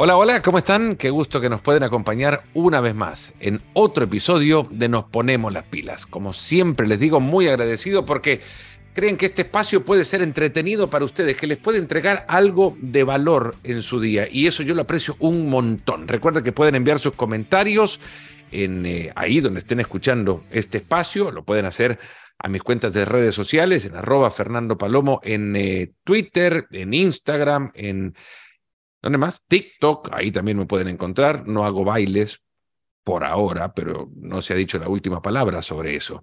Hola, hola, ¿cómo están? Qué gusto que nos pueden acompañar una vez más en otro episodio de Nos Ponemos las Pilas. Como siempre les digo, muy agradecido porque creen que este espacio puede ser entretenido para ustedes, que les puede entregar algo de valor en su día. Y eso yo lo aprecio un montón. Recuerden que pueden enviar sus comentarios en eh, ahí donde estén escuchando este espacio. Lo pueden hacer a mis cuentas de redes sociales, en arroba Fernando Palomo, en eh, Twitter, en Instagram, en ¿Dónde más? TikTok, ahí también me pueden encontrar. No hago bailes por ahora, pero no se ha dicho la última palabra sobre eso.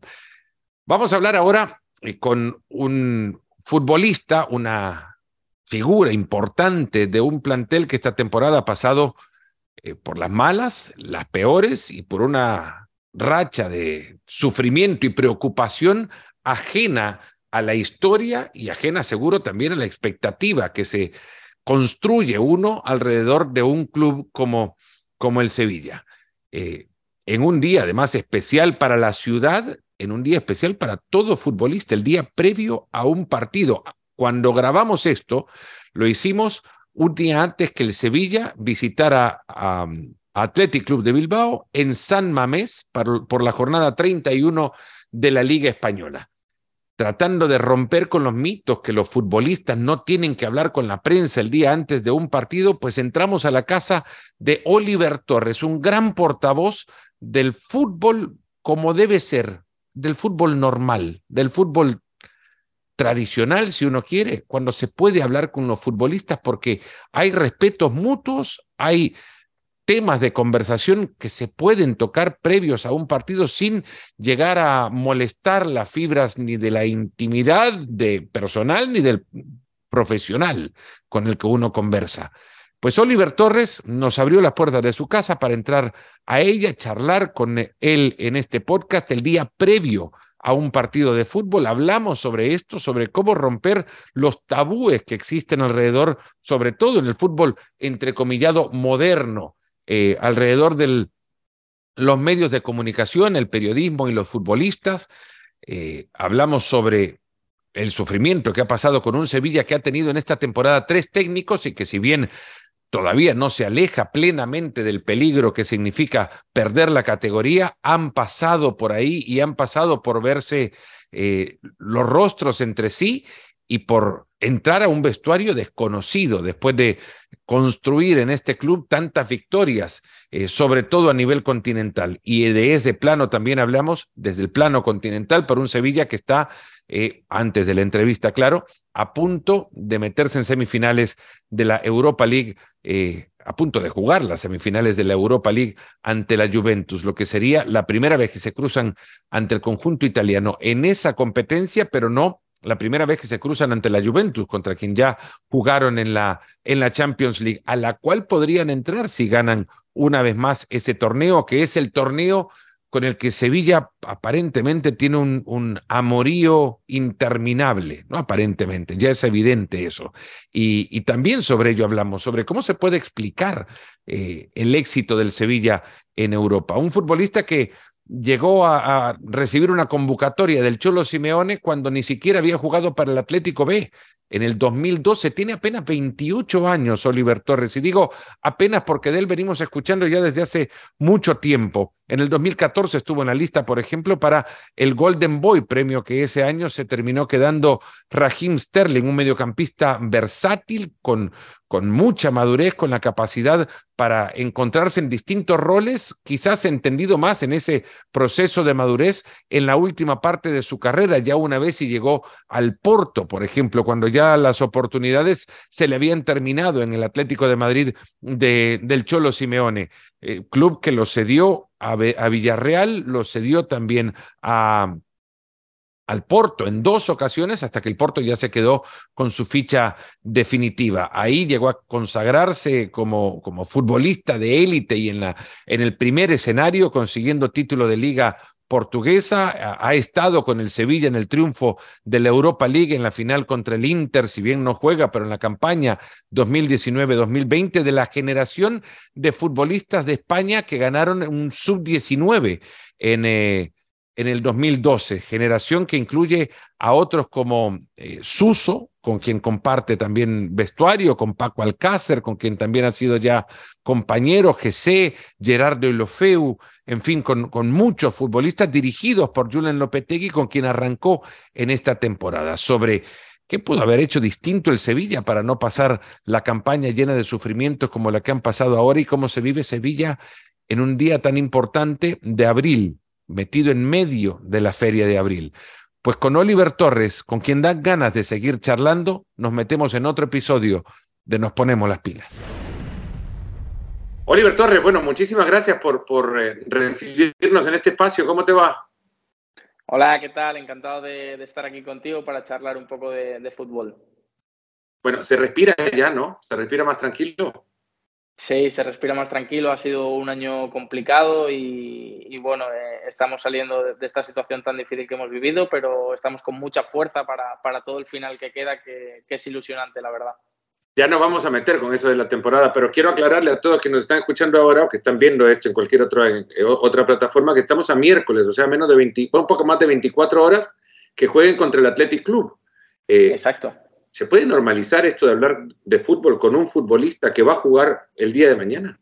Vamos a hablar ahora eh, con un futbolista, una figura importante de un plantel que esta temporada ha pasado eh, por las malas, las peores y por una racha de sufrimiento y preocupación ajena a la historia y ajena seguro también a la expectativa que se construye uno alrededor de un club como, como el Sevilla. Eh, en un día además especial para la ciudad, en un día especial para todo futbolista, el día previo a un partido. Cuando grabamos esto, lo hicimos un día antes que el Sevilla visitara a, Athletic Club de Bilbao en San Mamés por la jornada 31 de la Liga Española tratando de romper con los mitos que los futbolistas no tienen que hablar con la prensa el día antes de un partido, pues entramos a la casa de Oliver Torres, un gran portavoz del fútbol como debe ser, del fútbol normal, del fútbol tradicional, si uno quiere, cuando se puede hablar con los futbolistas porque hay respetos mutuos, hay temas de conversación que se pueden tocar previos a un partido sin llegar a molestar las fibras ni de la intimidad de personal ni del profesional con el que uno conversa. Pues Oliver Torres nos abrió las puertas de su casa para entrar a ella, charlar con él en este podcast el día previo a un partido de fútbol. Hablamos sobre esto, sobre cómo romper los tabúes que existen alrededor, sobre todo en el fútbol entrecomillado moderno, eh, alrededor de los medios de comunicación, el periodismo y los futbolistas. Eh, hablamos sobre el sufrimiento que ha pasado con un Sevilla que ha tenido en esta temporada tres técnicos y que si bien todavía no se aleja plenamente del peligro que significa perder la categoría, han pasado por ahí y han pasado por verse eh, los rostros entre sí y por entrar a un vestuario desconocido después de construir en este club tantas victorias, eh, sobre todo a nivel continental. Y de ese plano también hablamos desde el plano continental por un Sevilla que está, eh, antes de la entrevista, claro, a punto de meterse en semifinales de la Europa League, eh, a punto de jugar las semifinales de la Europa League ante la Juventus, lo que sería la primera vez que se cruzan ante el conjunto italiano en esa competencia, pero no la primera vez que se cruzan ante la Juventus, contra quien ya jugaron en la, en la Champions League, a la cual podrían entrar si ganan una vez más ese torneo, que es el torneo con el que Sevilla aparentemente tiene un, amorío interminable, ¿no? Aparentemente, ya es evidente eso. Y, y también sobre ello hablamos, sobre cómo se puede explicar eh, el éxito del Sevilla en Europa. Un futbolista que llegó a, recibir una convocatoria del Cholo Simeone cuando ni siquiera había jugado para el Atlético B en el 2012. Tiene apenas 28 años Oliver Torres y digo apenas porque de él venimos escuchando ya desde hace mucho tiempo. En el 2014 estuvo en la lista, por ejemplo, para el Golden Boy, premio que ese año se terminó quedando Raheem Sterling, un mediocampista versátil con, con mucha madurez, con la capacidad para encontrarse en distintos roles, quizás entendido más en ese proceso de madurez en la última parte de su carrera, ya una vez y llegó al Porto, por ejemplo, cuando ya las oportunidades se le habían terminado en el Atlético de Madrid de, del Cholo Simeone, eh, club que lo cedió a, Villarreal, lo cedió también a, al Porto en dos ocasiones hasta que el Porto ya se quedó con su ficha definitiva. Ahí llegó a consagrarse como, como futbolista de élite y en, la, en el primer escenario consiguiendo título de liga portuguesa, ha estado con el Sevilla en el triunfo de la Europa League en la final contra el Inter, si bien no juega, pero en la campaña 2019-2020 de la generación de futbolistas de España que ganaron un sub-19 en, eh, en el 2012, generación que incluye a otros como eh, Suso, con quien comparte también vestuario, con Paco Alcácer, con quien también ha sido ya compañero, GC, Gerardo Ilofeu, en fin, con, con muchos futbolistas dirigidos por Julian Lopetegui, con quien arrancó en esta temporada. Sobre ¿Qué pudo haber hecho distinto el Sevilla para no pasar la campaña llena de sufrimientos como la que han pasado ahora y cómo se vive Sevilla en un día tan importante de abril, metido en medio de la feria de abril? Pues con Oliver Torres, con quien da ganas de seguir charlando, nos metemos en otro episodio de Nos Ponemos las Pilas. Oliver Torres, bueno, muchísimas gracias por, por eh, recibirnos en este espacio. ¿Cómo te va? Hola, ¿qué tal? Encantado de, estar aquí contigo para charlar un poco de, fútbol. Bueno, se respira ya, ¿no? ¿Se respira más tranquilo? Sí, se respira más tranquilo. Ha sido un año complicado y, bueno, eh, estamos saliendo de, esta situación tan difícil que hemos vivido, pero estamos con mucha fuerza para, todo el final que queda, que es ilusionante, la verdad ya nos vamos a meter con eso de la temporada, pero quiero aclararle a todos que nos están escuchando ahora o que están viendo esto en cualquier otra, otra plataforma que estamos a miércoles, o sea, menos de 20, un poco más de 24 horas que jueguen contra el Athletic Club. Eh, Exacto. ¿Se puede normalizar esto de hablar de fútbol con un futbolista que va a jugar el día de mañana?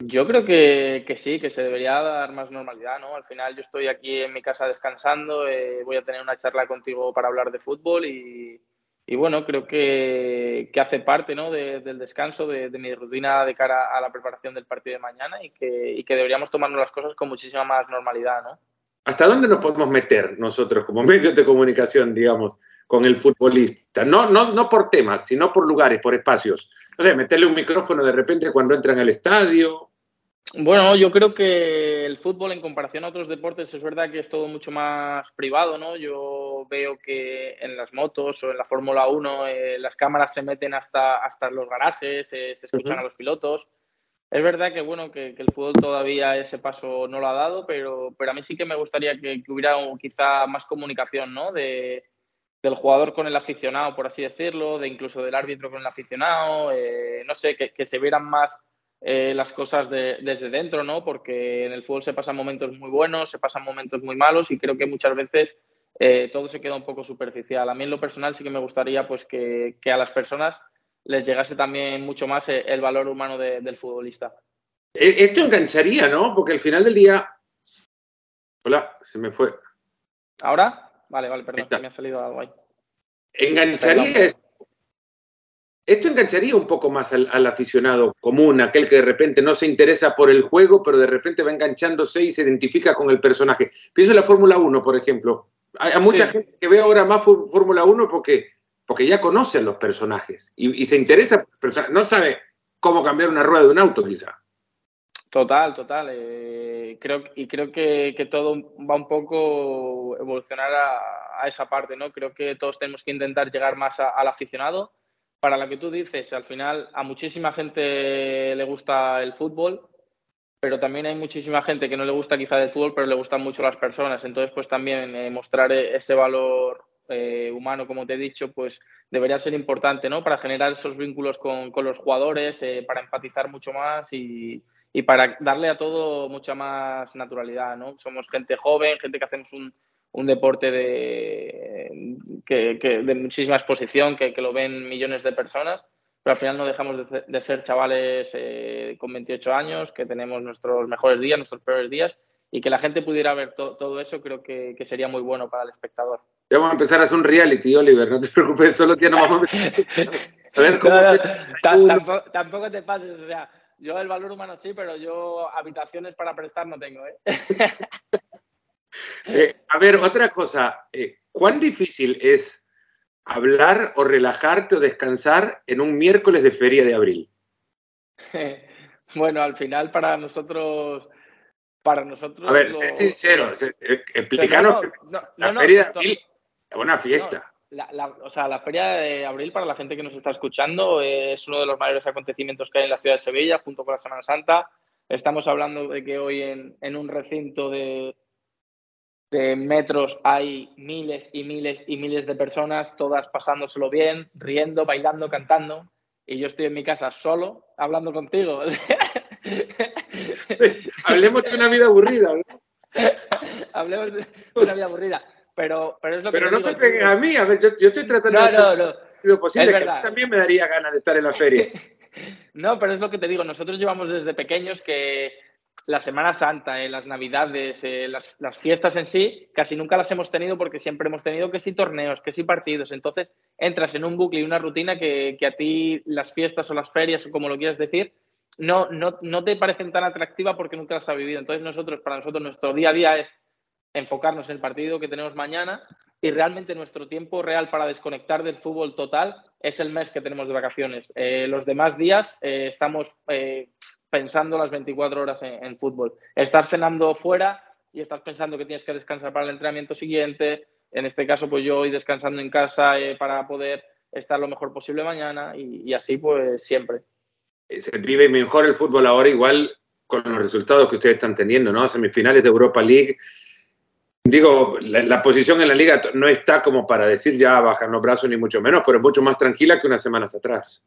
Yo creo que, sí, que se debería dar más normalidad, ¿no? Al final yo estoy aquí en mi casa descansando, eh, voy a tener una charla contigo para hablar de fútbol y, y bueno, creo que, hace parte ¿no? del descanso, de, mi rutina de cara a la preparación del partido de mañana y que, deberíamos tomarnos las cosas con muchísima más normalidad. ¿no? ¿Hasta dónde nos podemos meter nosotros como medios de comunicación, digamos, con el futbolista? No, no, no por temas, sino por lugares, por espacios. No sé, meterle un micrófono de repente cuando entran al estadio, bueno, yo creo que el fútbol en comparación a otros deportes es verdad que es todo mucho más privado, ¿no? Yo veo que en las motos o en la Fórmula 1 eh, las cámaras se meten hasta, hasta los garajes, eh, se escuchan a los pilotos. Es verdad que bueno que, el fútbol todavía ese paso no lo ha dado, pero, pero a mí sí que me gustaría que, hubiera quizá más comunicación, ¿no? De, del jugador con el aficionado, por así decirlo, de incluso del árbitro con el aficionado, eh, no sé, que, que se vieran más eh, las cosas desde dentro, ¿no? Porque en el fútbol se pasan momentos muy buenos, se pasan momentos muy malos y creo que muchas veces eh, todo se queda un poco superficial. A mí en lo personal sí que me gustaría pues que, a las personas les llegase también mucho más el valor humano del futbolista. Esto engancharía, ¿no? Porque al final del día... Hola, se me fue. ¿Ahora? Vale, vale, perdón, me ha salido algo ahí. Engancharía esto engancharía un poco más al, aficionado común, aquel que de repente no se interesa por el juego, pero de repente va enganchándose y se identifica con el personaje. Pienso en la Fórmula 1, por ejemplo. Hay, mucha gente que ve ahora más Fórmula 1 porque, porque ya conocen los personajes y, se interesa, no sabe cómo cambiar una rueda de un auto quizá. Total, total. Eh, creo, y creo que, todo va un poco evolucionar a, esa parte, ¿no? Creo que todos tenemos que intentar llegar más al aficionado para lo que tú dices, al final a muchísima gente le gusta el fútbol, pero también hay muchísima gente que no le gusta quizá el fútbol, pero le gustan mucho las personas. Entonces, pues también eh, mostrar e-, ese valor eh, humano, como te he dicho, pues debería ser importante, ¿no? Para generar esos vínculos con, los jugadores, para empatizar mucho más y, y, para darle a todo mucha más naturalidad, ¿no? Somos gente joven, gente que hacemos un, un deporte de, que, de muchísima exposición, que, lo ven millones de personas, pero al final no dejamos de, ser chavales eh, con 28 años, que tenemos nuestros mejores días, nuestros peores días, y que la gente pudiera ver todo eso creo que, sería muy bueno para el espectador. Ya vamos a empezar a hacer un reality, Oliver, no te preocupes, todos los días nos vamos a... ver cómo tampoco, tampoco, te pases, o sea, yo el valor humano sí, pero yo habitaciones para prestar no tengo, ¿eh? Eh, a ver, otra cosa. Eh, ¿Cuán difícil es hablar o relajarte o descansar en un miércoles de feria de abril? bueno, al final para nosotros... Para nosotros... A ver, sé sincero. Eh, explícanos. la feria de abril es una fiesta. O sea, la feria de abril, para la gente que nos está escuchando, es uno de los mayores acontecimientos que hay en la ciudad de Sevilla, junto con la Semana Santa. Estamos hablando de que hoy en un recinto de, de metros hay miles y miles y miles de personas, todas pasándoselo bien, riendo, bailando, cantando, y yo estoy en mi casa solo hablando contigo. Hablemos de una vida aburrida. ¿no? Hablemos de una vida aburrida. Pero, pero es lo que. Pero no me pegues a mí, a ver, yo, estoy tratando no, de. No, no, posible, que también me daría ganas de estar en la feria. no, pero es lo que te digo, nosotros llevamos desde pequeños que la Semana Santa, eh, las Navidades, eh, las, fiestas en sí, casi nunca las hemos tenido porque siempre hemos tenido que sí torneos, que sí partidos. Entonces entras en un bucle y una rutina que, a ti las fiestas o las ferias, o como lo quieras decir, no, no, no te parecen tan atractivas porque nunca las has vivido. Entonces nosotros, para nosotros, nuestro día a día es enfocarnos en el partido que tenemos mañana y realmente nuestro tiempo real para desconectar del fútbol total es el mes que tenemos de vacaciones. Eh, los demás días estamos pensando las 24 horas en, fútbol. Estás cenando fuera y estás pensando que tienes que descansar para el entrenamiento siguiente. En este caso, pues yo hoy descansando en casa eh, para poder estar lo mejor posible mañana y, así pues siempre. Eh, se vive mejor el fútbol ahora igual con los resultados que ustedes están teniendo, ¿no? Semifinales de Europa League. Digo, la, posición en la liga no está como para decir ya bajar los brazos ni mucho menos, pero es mucho más tranquila que unas semanas atrás.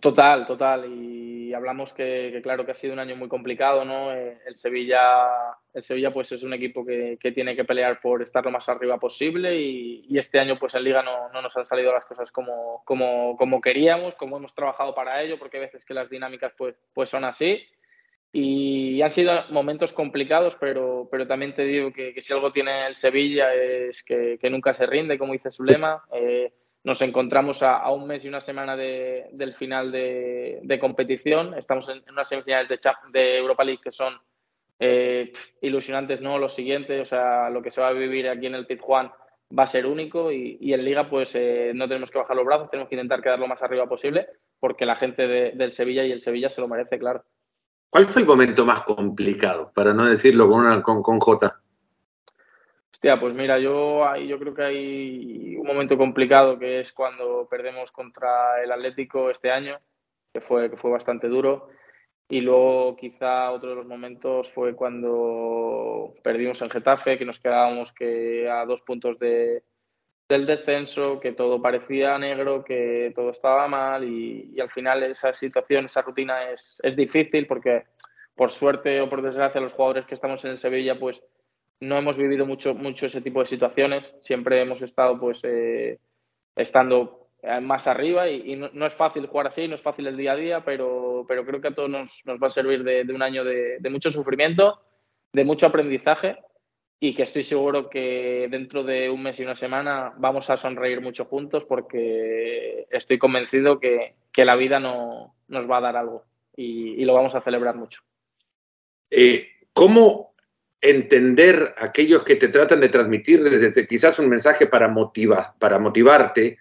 Total, total. Y hablamos que, claro que ha sido un año muy complicado, ¿no? Eh, el Sevilla, el Sevilla pues es un equipo que, tiene que pelear por estar lo más arriba posible y, este año pues en Liga no, nos han salido las cosas como, como, como, queríamos, como hemos trabajado para ello, porque hay veces que las dinámicas pues, pues son así. Y han sido momentos complicados, pero, pero también te digo que, si algo tiene el Sevilla es que, nunca se rinde, como dice su lema. Eh, nos encontramos a, un mes y una semana del final de, competición. Estamos en, unas semifinales de, de, Europa League que son eh, ilusionantes, ¿no? Lo siguiente, o sea, lo que se va a vivir aquí en el Pizjuán va a ser único y, en Liga pues eh, no tenemos que bajar los brazos, tenemos que intentar quedar lo más arriba posible porque la gente del Sevilla y el Sevilla se lo merece, claro. ¿Cuál fue el momento más complicado, para no decirlo con, una, con, con J? Hostia, pues mira, yo, yo creo que hay un momento complicado que es cuando perdemos contra el Atlético este año, que fue, que fue bastante duro. Y luego quizá otro de los momentos fue cuando perdimos en Getafe, que nos quedábamos que a dos puntos de, del descenso, que todo parecía negro, que todo estaba mal y, y al final esa situación, esa rutina es, es, difícil porque por suerte o por desgracia los jugadores que estamos en el Sevilla pues no hemos vivido mucho, mucho ese tipo de situaciones, siempre hemos estado pues eh, estando más arriba y, no, es fácil jugar así, no es fácil el día a día, pero, pero creo que a todos nos, va a servir de, un año de, mucho sufrimiento, de mucho aprendizaje y que estoy seguro que dentro de un mes y una semana vamos a sonreír mucho juntos porque estoy convencido que, la vida no, nos va a dar algo y, lo vamos a celebrar mucho. Eh, ¿Cómo entender aquellos que te tratan de transmitir desde quizás un mensaje para, motivar, para motivarte,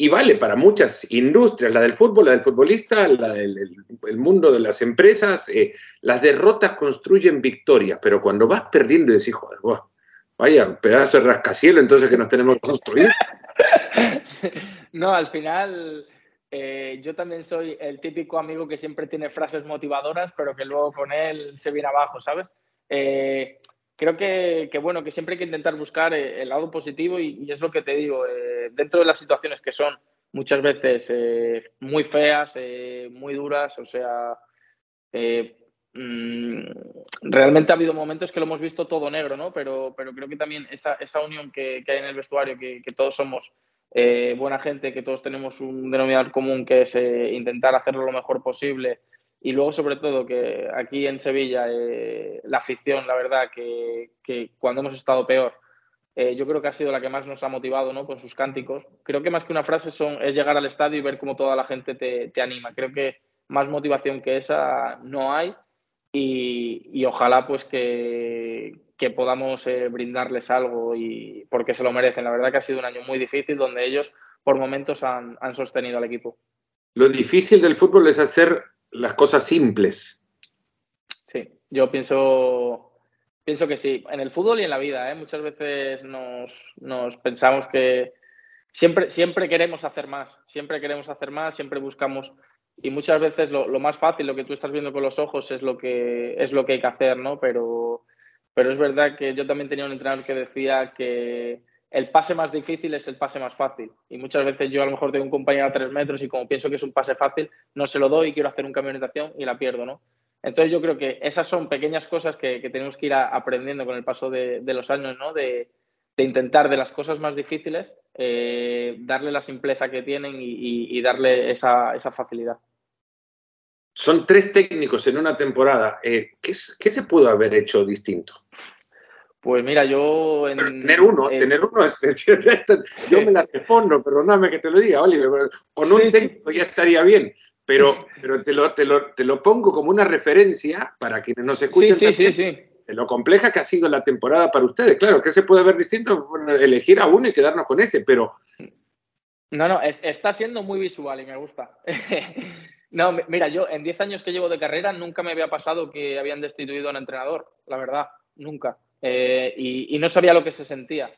y vale para muchas industrias, la del fútbol, la del futbolista, la del el mundo de las empresas, eh, las derrotas construyen victorias, pero cuando vas perdiendo y decís, joder, vaya, pedazo de rascacielos entonces que nos tenemos que construir. No, al final eh, yo también soy el típico amigo que siempre tiene frases motivadoras, pero que luego con él se viene abajo, ¿sabes? Eh, creo que, bueno, que siempre hay que intentar buscar eh, el lado positivo y, es lo que te digo, eh, dentro de las situaciones que son muchas veces muy feas, muy duras, o sea, mm, realmente ha habido momentos que lo hemos visto todo negro, ¿no? Pero, pero creo que también esa, esa unión que, hay en el vestuario, que, que todos somos buena gente, que todos tenemos un denominador común que es intentar hacerlo lo mejor posible y luego, sobre todo, que aquí en Sevilla eh, la afición, la verdad, que, que, cuando hemos estado peor, eh, yo creo que ha sido la que más nos ha motivado ¿no? con sus cánticos. Creo que más que una frase son, es llegar al estadio y ver cómo toda la gente te, te anima. Creo que más motivación que esa no hay y, y ojalá pues que, que podamos eh, brindarles algo y porque se lo merecen. La verdad que ha sido un año muy difícil donde ellos por momentos han, han sostenido al equipo. Lo difícil del fútbol es hacer las cosas simples. Sí, yo pienso, pienso que sí, en el fútbol y en la vida. ¿eh? Muchas veces nos, pensamos que siempre, siempre queremos hacer más, siempre queremos hacer más, siempre buscamos y muchas veces lo, más fácil, lo que tú estás viendo con los ojos es lo que, es lo que hay que hacer, ¿no? Pero, pero es verdad que yo también tenía un entrenador que decía que el pase más difícil es el pase más fácil. Y muchas veces yo a lo mejor tengo un compañero a tres metros y como pienso que es un pase fácil, no se lo doy y quiero hacer un cambio de orientación y la pierdo, ¿no? Entonces yo creo que esas son pequeñas cosas que, tenemos que ir aprendiendo con el paso de, los años, ¿no? De, intentar de las cosas más difíciles eh, darle la simpleza que tienen y, darle esa, facilidad. Son tres técnicos en una temporada. Eh, ¿qué, se pudo haber hecho distinto? Pues mira, yo... tener uno, tener uno, yo me la respondo, perdóname que te lo diga, Oliver, con un técnico ya estaría bien, pero, pero te, lo, te, lo, te, lo, pongo como una referencia para quienes nos escuchen. Sí, sí, sí, sí lo compleja que ha sido la temporada para ustedes. Claro, que se puede ver distinto, elegir a uno y quedarnos con ese, pero... No, no, está siendo muy visual y me gusta. no, mira, yo en 10 años que llevo de carrera nunca me había pasado que habían destituido a un entrenador, la verdad, nunca. Eh, y, no sabía lo que se sentía.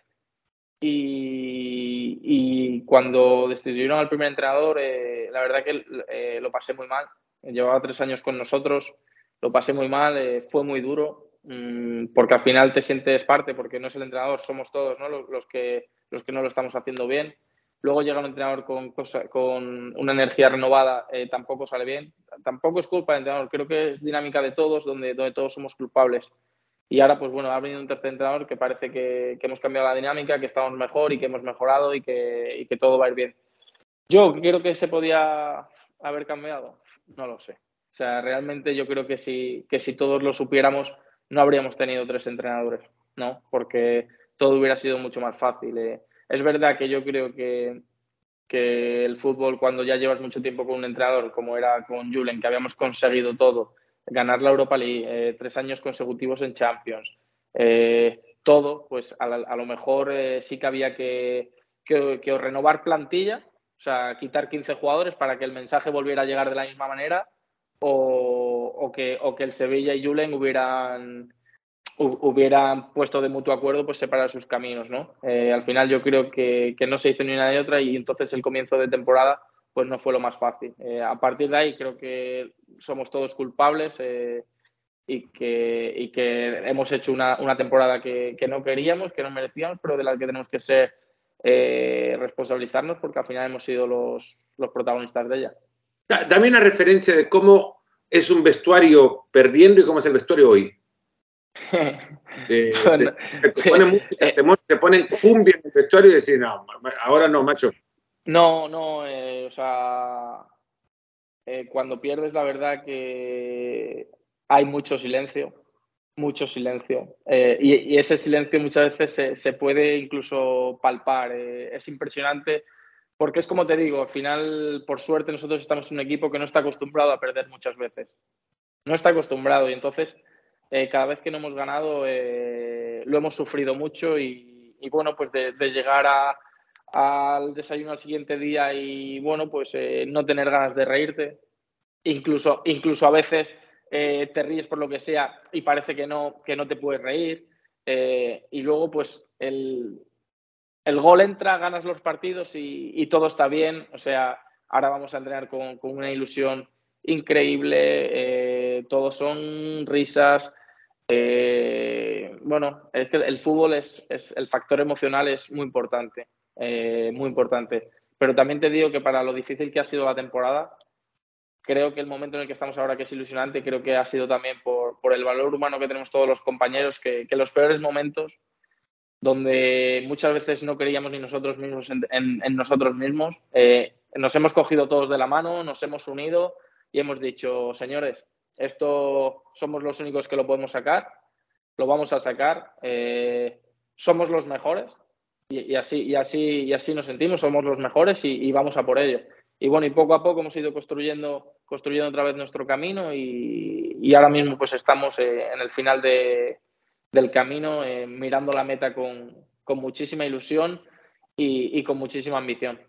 Y, cuando destituyeron al primer entrenador, eh, la verdad que eh, lo pasé muy mal. Llevaba tres años con nosotros, lo pasé muy mal, fue muy duro. Mm, porque al final te sientes parte, porque no es el entrenador, somos todos ¿no? los, que, los que no lo estamos haciendo bien. Luego llega un entrenador con, con una energía renovada, eh, tampoco sale bien. Tampoco es culpa del entrenador, creo que es dinámica de todos, donde, donde todos somos culpables. Y ahora, pues bueno, ha venido un tercer entrenador que parece que, que hemos cambiado la dinámica, que estamos mejor y que hemos mejorado y que, y que todo va a ir bien. Yo creo que se podía haber cambiado, no lo sé. O sea, realmente yo creo que si, que si todos lo supiéramos, no habríamos tenido tres entrenadores, ¿no? Porque todo hubiera sido mucho más fácil. Eh. Es verdad que yo creo que, que el fútbol, cuando ya llevas mucho tiempo con un entrenador, como era con Julen, que habíamos conseguido todo, ganar la Europa League, eh, tres años consecutivos en Champions, eh, todo, pues a, lo mejor sí que había que, que, que, renovar plantilla, o sea, quitar 15 jugadores para que el mensaje volviera a llegar de la misma manera o, que, o que el Sevilla y Julen hubieran, hubieran puesto de mutuo acuerdo pues separar sus caminos, ¿no? Eh, al final yo creo que, no se hizo ni una ni otra y entonces el comienzo de temporada pues no fue lo más fácil. Eh, a partir de ahí creo que somos todos culpables eh, y, que, y que hemos hecho una, temporada que, no queríamos, que no merecíamos, pero de la que tenemos que ser responsabilizarnos porque al final hemos sido los, los protagonistas de ella. Dame una referencia de cómo es un vestuario perdiendo y cómo es el vestuario hoy. te, ponen cumbia en el vestuario y decís, no, ahora no, macho. No, no, eh, o sea, eh, cuando pierdes la verdad que hay mucho silencio, mucho silencio. Eh, y, ese silencio muchas veces se puede incluso palpar. es impresionante porque es como te digo, al final, por suerte, nosotros estamos en un equipo que no está acostumbrado a perder muchas veces. No está acostumbrado y entonces eh, cada vez que no hemos ganado eh, lo hemos sufrido mucho y, bueno, pues de, llegar al desayuno al siguiente día y bueno, pues eh, no tener ganas de reírte. Incluso, incluso a veces te ríes por lo que sea y parece que no, que no te puedes reír. y luego, pues el, el gol entra, ganas los partidos y, todo está bien. O sea, ahora vamos a entrenar con, una ilusión increíble. Eh, todos son risas. Eh, bueno, es que el fútbol es, el factor emocional es muy importante, eh, muy importante. Pero también te digo que para lo difícil que ha sido la temporada, creo que el momento en el que estamos ahora, que es ilusionante, creo que ha sido también por, el valor humano que tenemos todos los compañeros, que, que los peores momentos donde muchas veces no creíamos ni nosotros mismos en, nosotros mismos. Eh, nos hemos cogido todos de la mano, nos hemos unido y hemos dicho, señores, esto somos los únicos que lo podemos sacar, lo vamos a sacar, eh, somos los mejores y, así, y, así, y así nos sentimos, somos los mejores y, vamos a por ello. Y bueno, y poco a poco hemos ido construyendo, construyendo otra vez nuestro camino y, ahora mismo pues estamos eh, en el final de, del camino, eh, mirando la meta con, muchísima ilusión y, con muchísima ambición.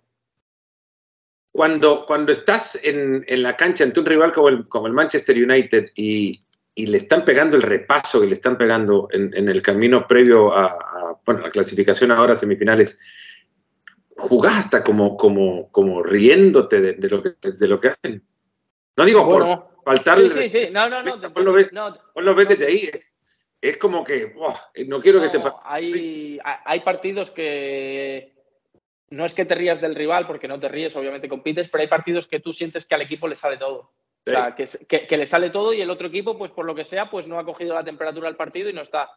Cuando, cuando estás en, la cancha ante un rival como el, como el Manchester United y, le están pegando el repaso que le están pegando en, el camino previo a, la clasificación ahora semifinales, jugás hasta como, como, como riéndote de, lo que, de lo que hacen. No digo por faltarle. Sí, sí, sí. No, no, no. lo ves, lo ves desde ahí. Es, es como que no quiero que te hay, hay partidos que no es que te rías del rival, porque no te ríes, obviamente compites, pero hay partidos que tú sientes que al equipo le sale todo. O sea, que, que, le sale todo y el otro equipo, pues por lo que sea, pues no ha cogido la temperatura del partido y no está.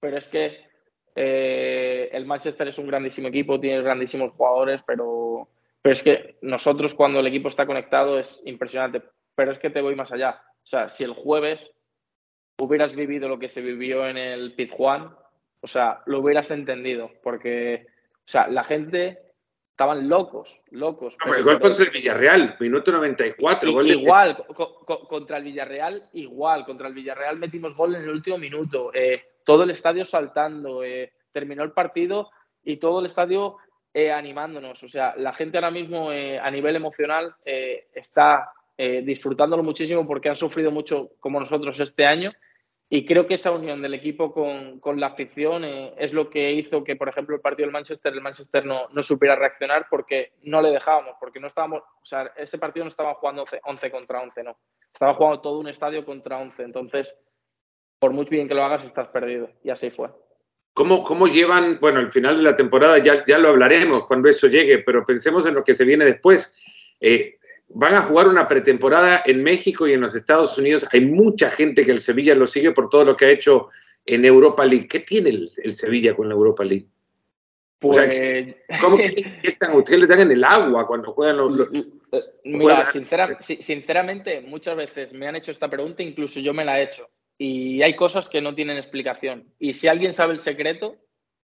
Pero es que Eh, el Manchester es un grandísimo equipo, tiene grandísimos jugadores, pero, pero es que nosotros cuando el equipo está conectado es impresionante. Pero es que te voy más allá. O sea, si el jueves hubieras vivido lo que se vivió en el Pizjuán, o sea, lo hubieras entendido, porque, o sea, la gente estaban locos, locos. igual contra el Villarreal, minuto 94. igual, contra el Villarreal, igual. Contra el Villarreal metimos gol en el último minuto. Eh, todo el estadio saltando. Eh, terminó el partido y todo el estadio eh, animándonos. O sea, la gente ahora mismo a nivel emocional está disfrutándolo muchísimo porque han sufrido mucho como nosotros este año y creo que esa unión del equipo con, con la afición eh, es lo que hizo que, por ejemplo, el partido del Manchester, el Manchester no, no, supiera reaccionar porque no le dejábamos, porque no estábamos, o sea, ese partido no estaba jugando 11 contra 11, no. Estaba jugando todo un estadio contra 11. Entonces, por muy bien que lo hagas, estás perdido. Y así fue. ¿Cómo, ¿Cómo, llevan, bueno, el final de la temporada ya, ya lo hablaremos cuando eso llegue, pero pensemos en lo que se viene después. Eh, van a jugar una pretemporada en México y en los Estados Unidos. Hay mucha gente que el Sevilla lo sigue por todo lo que ha hecho en Europa League. ¿Qué tiene el, Sevilla con la Europa League? Pues... ¿Cómo que ustedes le dan en el agua cuando juegan los... Mira, sinceramente, muchas veces me han hecho esta pregunta, incluso yo me la he hecho. Y hay cosas que no tienen explicación. Y si alguien sabe el secreto,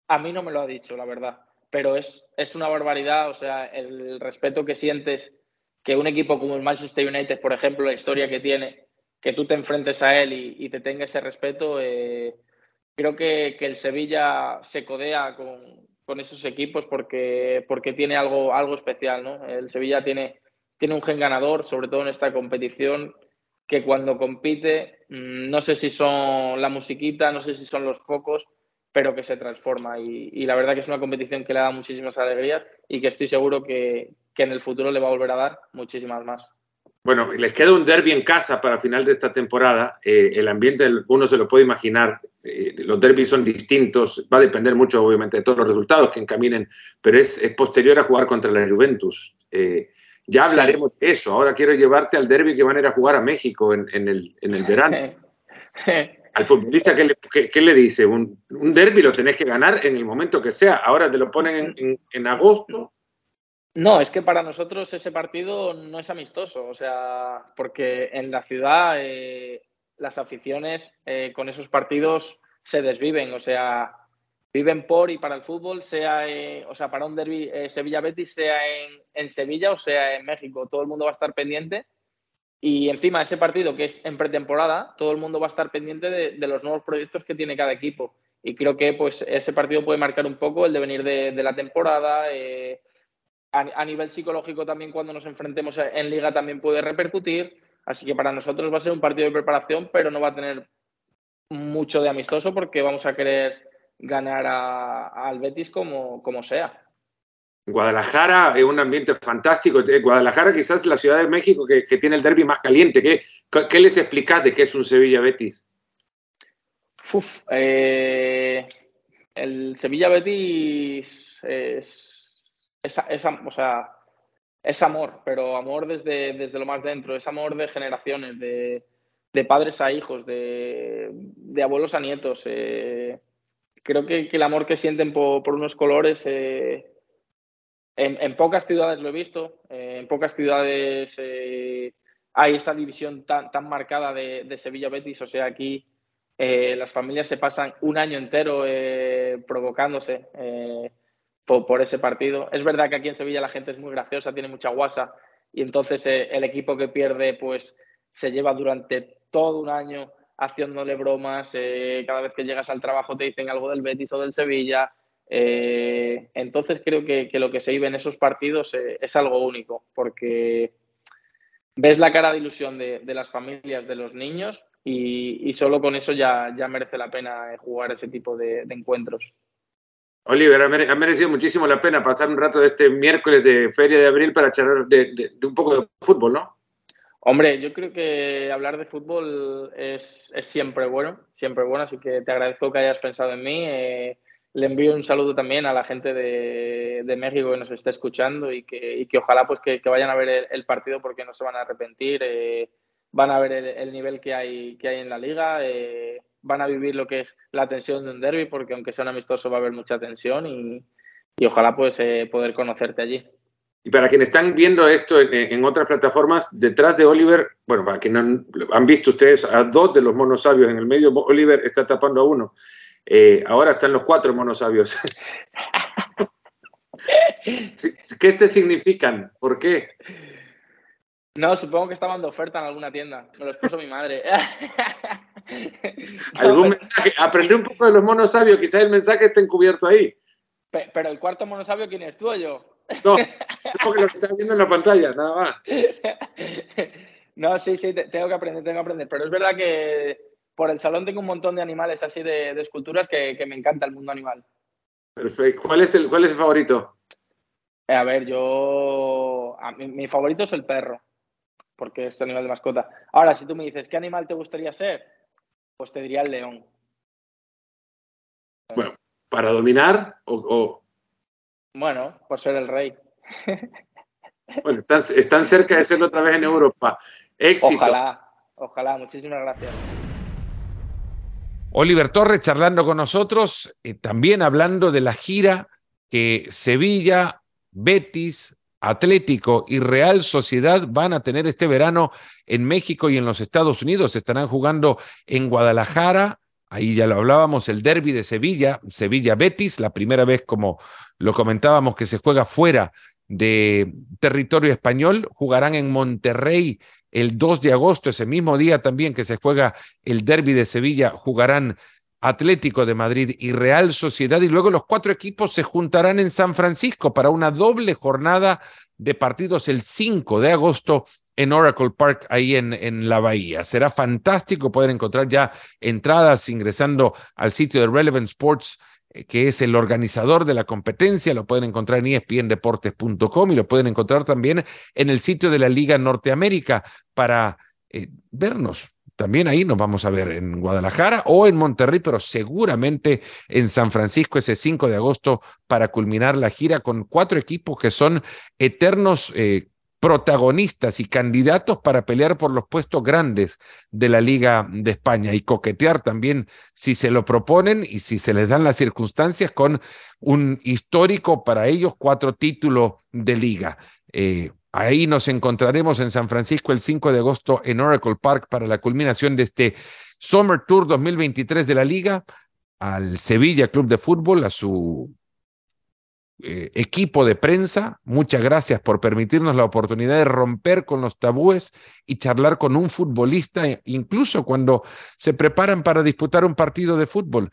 a mí no me lo ha dicho, la verdad. Pero es, es una barbaridad, o sea, el respeto que sientes que un equipo como el Manchester United, por ejemplo, la historia que tiene, que tú te enfrentes a él y, te tenga ese respeto, eh, creo que, el Sevilla se codea con, esos equipos porque, porque tiene algo, algo especial. ¿no? El Sevilla tiene, tiene un gen ganador, sobre todo en esta competición, que cuando compite, mm, no sé si son la musiquita, no sé si son los focos, pero que se transforma. Y, la verdad que es una competición que le da muchísimas alegrías y que estoy seguro que, que en el futuro le va a volver a dar muchísimas más. Bueno, les queda un derby en casa para final de esta temporada. Eh, el ambiente, uno se lo puede imaginar. Eh, los derbis son distintos. Va a depender mucho, obviamente, de todos los resultados que encaminen, pero es, posterior a jugar contra la Juventus. Eh, ya hablaremos de eso. Ahora quiero llevarte al derby que van a ir a jugar a México en, el, en el, verano. al futbolista, ¿qué le, le dice? Un, un, derby lo tenés que ganar en el momento que sea. Ahora te lo ponen en, en agosto no, es que para nosotros ese partido no es amistoso, o sea, porque en la ciudad eh, las aficiones eh, con esos partidos se desviven, o sea, viven por y para el fútbol, sea, eh, o sea, para un derby Sevilla-Betis, sea en, Sevilla o sea en México, todo el mundo va a estar pendiente. Y encima ese partido que es en pretemporada, todo el mundo va a estar pendiente de, los nuevos proyectos que tiene cada equipo. Y creo que pues ese partido puede marcar un poco el devenir de, la temporada a, nivel psicológico también cuando nos enfrentemos en liga también puede repercutir. Así que para nosotros va a ser un partido de preparación, pero no va a tener mucho de amistoso porque vamos a querer ganar al Betis como, como sea. Guadalajara es un ambiente fantástico. Guadalajara quizás es la Ciudad de México que, tiene el derby más caliente. ¿Qué, les explicás de qué es un Sevilla-Betis? Eh, el Sevilla-Betis es es, es amor, pero amor desde, desde lo más dentro, es amor de generaciones, de, padres a hijos, de, abuelos a nietos. Eh, creo que, el amor que sienten por, unos colores, eh, en, pocas ciudades lo he visto, eh, en pocas ciudades hay esa división tan, tan marcada de, Sevilla-Betis, o sea, aquí las familias se pasan un año entero provocándose por, ese partido. Es verdad que aquí en Sevilla la gente es muy graciosa, tiene mucha guasa y entonces eh, el equipo que pierde pues se lleva durante todo un año haciéndole bromas, eh, cada vez que llegas al trabajo te dicen algo del Betis o del Sevilla. Eh, entonces creo que, lo que se vive en esos partidos es algo único, porque ves la cara de ilusión de, las familias, de los niños, y, solo con eso ya, ya merece la pena jugar ese tipo de encuentros. Oliver, ha merecido muchísimo la pena pasar un rato de este miércoles de Feria de Abril para charlar de, un poco de fútbol, ¿no? Hombre, yo creo que hablar de fútbol es, siempre bueno, siempre bueno, así que te agradezco que hayas pensado en mí. Eh, le envío un saludo también a la gente de, México que nos está escuchando y que, ojalá pues que, vayan a ver el, partido porque no se van a arrepentir. Eh, van a ver el, nivel que hay, que hay en la liga. Eh, van a vivir lo que es la tensión de un derby, porque aunque sea un amistoso va a haber mucha tensión y, ojalá pues eh, poder conocerte allí. Y para quienes están viendo esto en, otras plataformas, detrás de Oliver, bueno, para quienes han, han, visto ustedes a dos de los monos sabios en el medio, Oliver está tapando a uno. Eh, ahora están los cuatro monos sabios. ¿Qué te significan? ¿Por qué? No, supongo que estaban de oferta en alguna tienda. Me los puso mi madre. ¿Algún mensaje? Aprende un poco de los monos sabios, quizás el mensaje esté encubierto ahí. Pero el cuarto mono sabio, ¿quién es tú o yo? No, porque lo que estás viendo en la pantalla, nada más. No, sí, sí, tengo que aprender, tengo que aprender. Pero es verdad que por el salón tengo un montón de animales así de, esculturas que, me encanta el mundo animal. Perfecto. ¿Cuál es el, cuál es el favorito? Eh, a ver, yo. mi, favorito es el perro, porque es animal de mascota. Ahora, si tú me dices, ¿qué animal te gustaría ser? Pues te diría el león. Bueno, ¿para dominar o, Bueno, por ser el rey. Bueno, están, cerca de serlo otra vez en Europa. Éxito. Ojalá, ojalá. Muchísimas gracias. Oliver Torres charlando con nosotros, eh, también hablando de la gira que Sevilla, Betis, Atlético y Real Sociedad van a tener este verano en México y en los Estados Unidos. Estarán jugando en Guadalajara, ahí ya lo hablábamos, el derby de Sevilla, Sevilla-Betis, la primera vez como lo comentábamos que se juega fuera de territorio español, jugarán en Monterrey el 2 de agosto, ese mismo día también que se juega el derby de Sevilla, jugarán Atlético de Madrid y Real Sociedad y luego los cuatro equipos se juntarán en San Francisco para una doble jornada de partidos el 5 de agosto en Oracle Park, ahí en, en, la bahía. Será fantástico poder encontrar ya entradas ingresando al sitio de Relevant Sports que es el organizador de la competencia, lo pueden encontrar en espndeportes.com y lo pueden encontrar también en el sitio de la Liga Norteamérica para eh, vernos. También ahí nos vamos a ver en Guadalajara o en Monterrey, pero seguramente en San Francisco ese 5 de agosto para culminar la gira con cuatro equipos que son eternos eh, protagonistas y candidatos para pelear por los puestos grandes de la Liga de España y coquetear también si se lo proponen y si se les dan las circunstancias con un histórico para ellos cuatro títulos de liga. Eh, ahí nos encontraremos en San Francisco el 5 de agosto en Oracle Park para la culminación de este Summer Tour 2023 de la liga al Sevilla Club de Fútbol, a su eh, equipo de prensa, muchas gracias por permitirnos la oportunidad de romper con los tabúes y charlar con un futbolista, incluso cuando se preparan para disputar un partido de fútbol.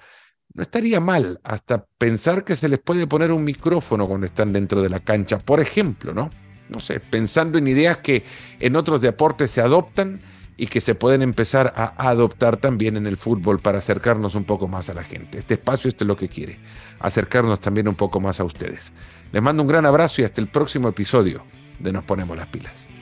No estaría mal hasta pensar que se les puede poner un micrófono cuando están dentro de la cancha, por ejemplo, ¿no? No sé, pensando en ideas que en otros deportes se adoptan y que se pueden empezar a adoptar también en el fútbol para acercarnos un poco más a la gente. Este espacio esto es lo que quiere, acercarnos también un poco más a ustedes. Les mando un gran abrazo y hasta el próximo episodio de Nos Ponemos las Pilas.